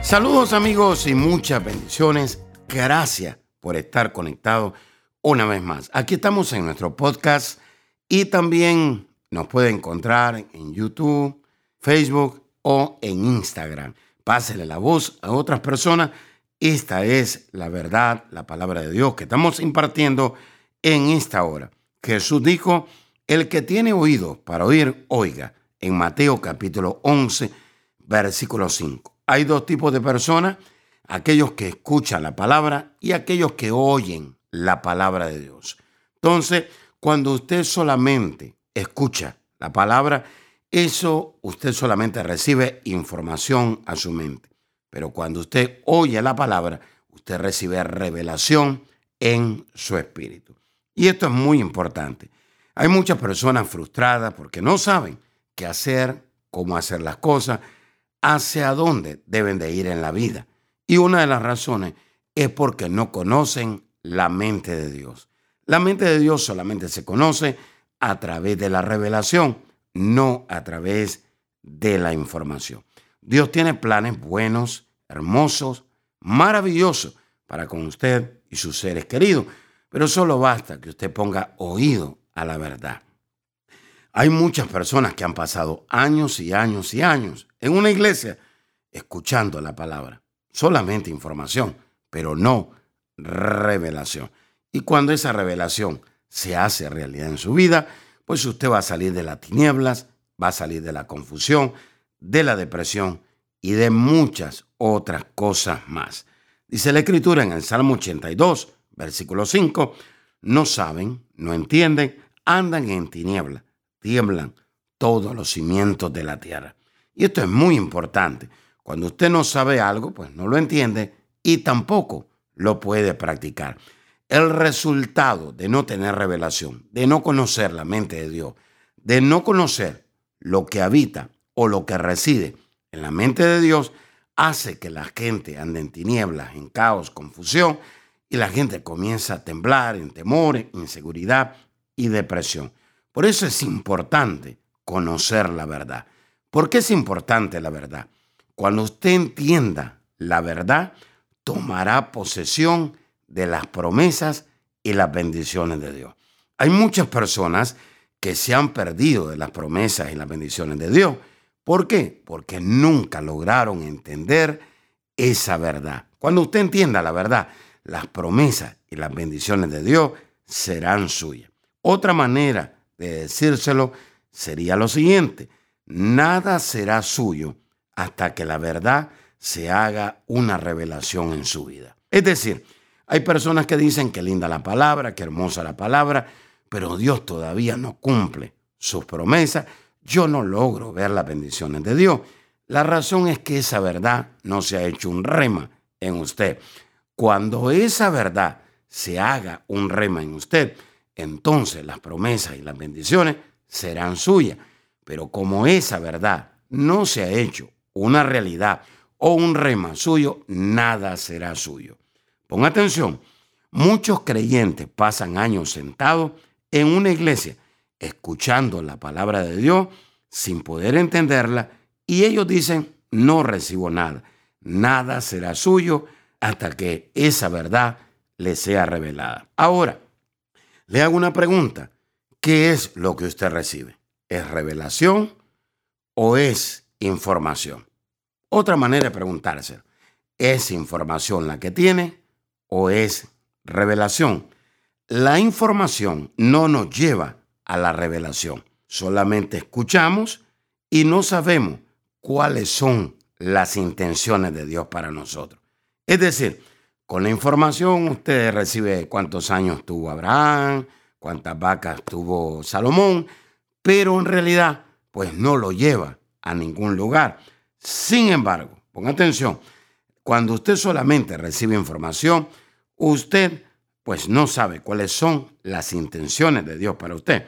Saludos amigos y muchas bendiciones. Gracias por estar conectado una vez más. Aquí estamos en nuestro podcast y también nos puede encontrar en YouTube, Facebook o en Instagram. Pásele la voz a otras personas. Esta es la verdad, la palabra de Dios que estamos impartiendo en esta hora. Jesús dijo, el que tiene oído para oír, oiga, en Mateo capítulo 11, versículo 5. Hay dos tipos de personas, aquellos que escuchan la palabra y aquellos que oyen la palabra de Dios. Entonces, cuando usted solamente escucha la palabra, eso usted solamente recibe información a su mente. Pero cuando usted oye la palabra, usted recibe revelación en su espíritu. Y esto es muy importante. Hay muchas personas frustradas porque no saben qué hacer, cómo hacer las cosas, hacia dónde deben de ir en la vida. Y una de las razones es porque no conocen la mente de Dios. La mente de Dios solamente se conoce a través de la revelación, no a través de la información. Dios tiene planes buenos, hermosos, maravillosos para con usted y sus seres queridos, pero solo basta que usted ponga oído a la verdad. Hay muchas personas que han pasado años y años y años en una iglesia escuchando la palabra, solamente información, pero no revelación. Y cuando esa revelación se hace realidad en su vida, pues usted va a salir de las tinieblas, va a salir de la confusión, de la depresión y de muchas otras cosas más. Dice la escritura en el Salmo 82, versículo 5, no saben, no entienden, andan en tiniebla, tiemblan todos los cimientos de la tierra. Y esto es muy importante. Cuando usted no sabe algo, pues no lo entiende y tampoco lo puede practicar. El resultado de no tener revelación, de no conocer la mente de Dios, de no conocer lo que habita o lo que reside en la mente de Dios, hace que la gente ande en tinieblas, en caos, confusión, y la gente comienza a temblar en temor, inseguridad y depresión. Por eso es importante conocer la verdad. ¿Por qué es importante la verdad? Cuando usted entienda la verdad, tomará posesión de las promesas y las bendiciones de Dios. Hay muchas personas que se han perdido de las promesas y las bendiciones de Dios. ¿Por qué? Porque nunca lograron entender esa verdad. Cuando usted entienda la verdad, las promesas y las bendiciones de Dios serán suyas. Otra manera de decírselo sería lo siguiente, nada será suyo hasta que la verdad se haga una revelación en su vida. Es decir, hay personas que dicen que linda la palabra, que hermosa la palabra, pero Dios todavía no cumple sus promesas. Yo no logro ver las bendiciones de Dios. La razón es que esa verdad no se ha hecho un rema en usted. Cuando esa verdad se haga un rema en usted, entonces las promesas y las bendiciones serán suyas. Pero como esa verdad no se ha hecho una realidad o un rema suyo, nada será suyo. Ponga atención, muchos creyentes pasan años sentados en una iglesia escuchando la palabra de Dios sin poder entenderla y ellos dicen, no recibo nada, nada será suyo hasta que esa verdad le sea revelada. Ahora, le hago una pregunta. ¿Qué es lo que usted recibe? ¿Es revelación o es información? Otra manera de preguntarse, ¿es información la que tiene o es revelación? La información no nos lleva a la revelación. Solamente escuchamos y no sabemos cuáles son las intenciones de Dios para nosotros. Es decir, con la información usted recibe cuántos años tuvo Abraham, cuántas vacas tuvo Salomón, pero en realidad pues no lo lleva a ningún lugar. Sin embargo, ponga atención, Cuando usted solamente recibe información, usted pues no sabe cuáles son las intenciones de Dios para usted.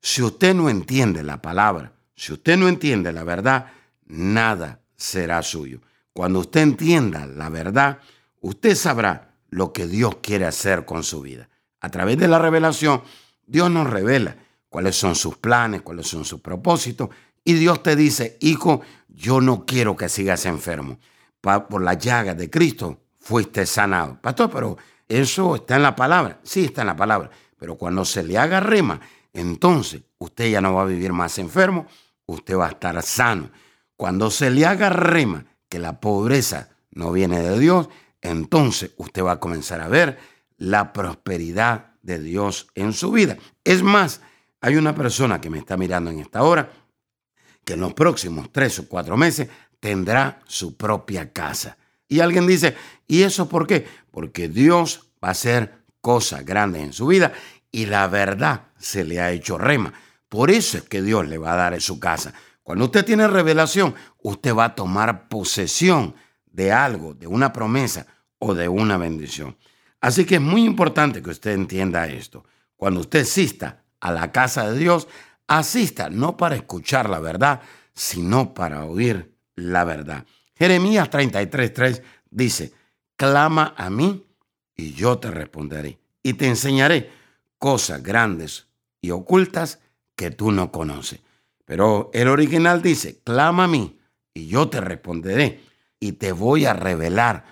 Si usted no entiende la palabra, si usted no entiende la verdad, nada será suyo. Cuando usted entienda la verdad, usted sabrá lo que Dios quiere hacer con su vida. A través de la revelación, Dios nos revela cuáles son sus planes, cuáles son sus propósitos, y Dios te dice, hijo, yo no quiero que sigas enfermo. Por la llaga de Cristo fuiste sanado. Pastor, pero eso está en la palabra. Sí, está en la palabra. Pero cuando se le haga rema, entonces usted ya no va a vivir más enfermo, usted va a estar sano. Cuando se le haga rema que la pobreza no viene de Dios, entonces usted va a comenzar a ver la prosperidad de Dios en su vida. Es más, hay una persona que me está mirando en esta hora que en los próximos tres o cuatro meses tendrá su propia casa. Y alguien dice, ¿y eso por qué? Porque Dios va a hacer cosas grandes en su vida y la verdad se le ha hecho rema. Por eso es que Dios le va a dar en su casa. Cuando usted tiene revelación, usted va a tomar posesión de algo, de una promesa o de una bendición. Así que es muy importante que usted entienda esto. Cuando usted asista a la casa de Dios, asista no para escuchar la verdad, sino para oír la verdad. Jeremías 33:3 dice, clama a mí y yo te responderé y te enseñaré cosas grandes y ocultas que tú no conoces. Pero el original dice, clama a mí y yo te responderé y te voy a revelar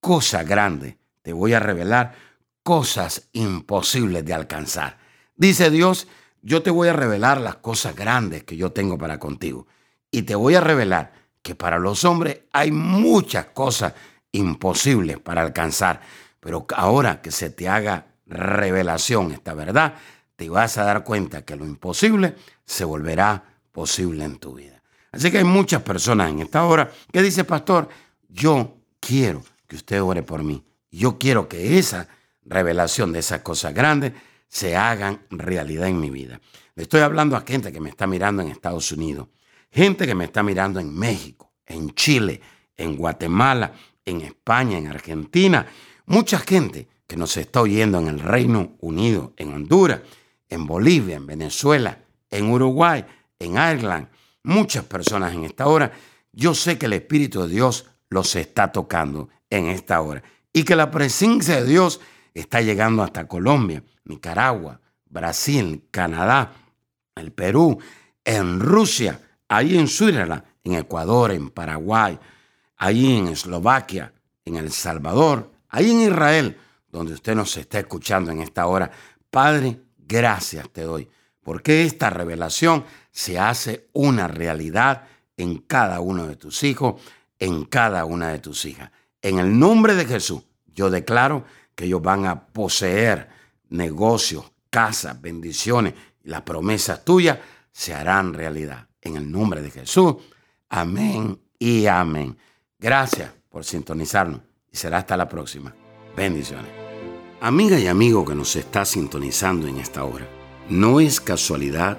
cosas grandes, te voy a revelar cosas imposibles de alcanzar. Dice Dios, yo te voy a revelar las cosas grandes que yo tengo para contigo. Y te voy a revelar que para los hombres hay muchas cosas imposibles para alcanzar. Pero ahora que se te haga revelación esta verdad, te vas a dar cuenta que lo imposible se volverá posible en tu vida. Así que hay muchas personas en esta hora que dicen, pastor, yo quiero que usted ore por mí. Yo quiero que esa revelación de esas cosas grandes se hagan realidad en mi vida. Le estoy hablando a gente que me está mirando en Estados Unidos, gente que me está mirando en México, en Chile, en Guatemala, en España, en Argentina, mucha gente que nos está oyendo en el Reino Unido, en Honduras, en Bolivia, en Venezuela, en Uruguay, en Ireland, muchas personas en esta hora. Yo sé que el Espíritu de Dios los está tocando en esta hora y que la presencia de Dios está llegando hasta Colombia, Nicaragua, Brasil, Canadá, el Perú, en Rusia, ahí en Suiza, en Ecuador, en Paraguay, ahí en Eslovaquia, en El Salvador, ahí en Israel, donde usted nos está escuchando en esta hora. Padre, gracias te doy, porque esta revelación se hace una realidad en cada uno de tus hijos, en cada una de tus hijas. En el nombre de Jesús, yo declaro que ellos van a poseer negocios, casas, bendiciones y las promesas tuyas se harán realidad. En el nombre de Jesús. Amén y amén. Gracias por sintonizarnos y será hasta la próxima. Bendiciones. Amiga y amigo que nos está sintonizando en esta hora, no es casualidad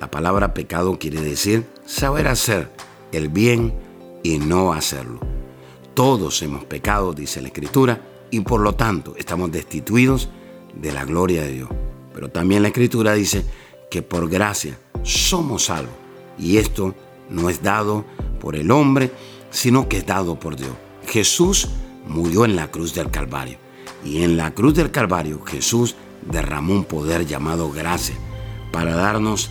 La palabra pecado quiere decir saber hacer el bien y no hacerlo. Todos hemos pecado, dice la Escritura, y por lo tanto estamos destituidos de la gloria de Dios. Pero también la Escritura dice que por gracia somos salvos. Y esto no es dado por el hombre, sino que es dado por Dios. Jesús murió en la cruz del Calvario. Y en la cruz del Calvario Jesús derramó un poder llamado gracia para darnos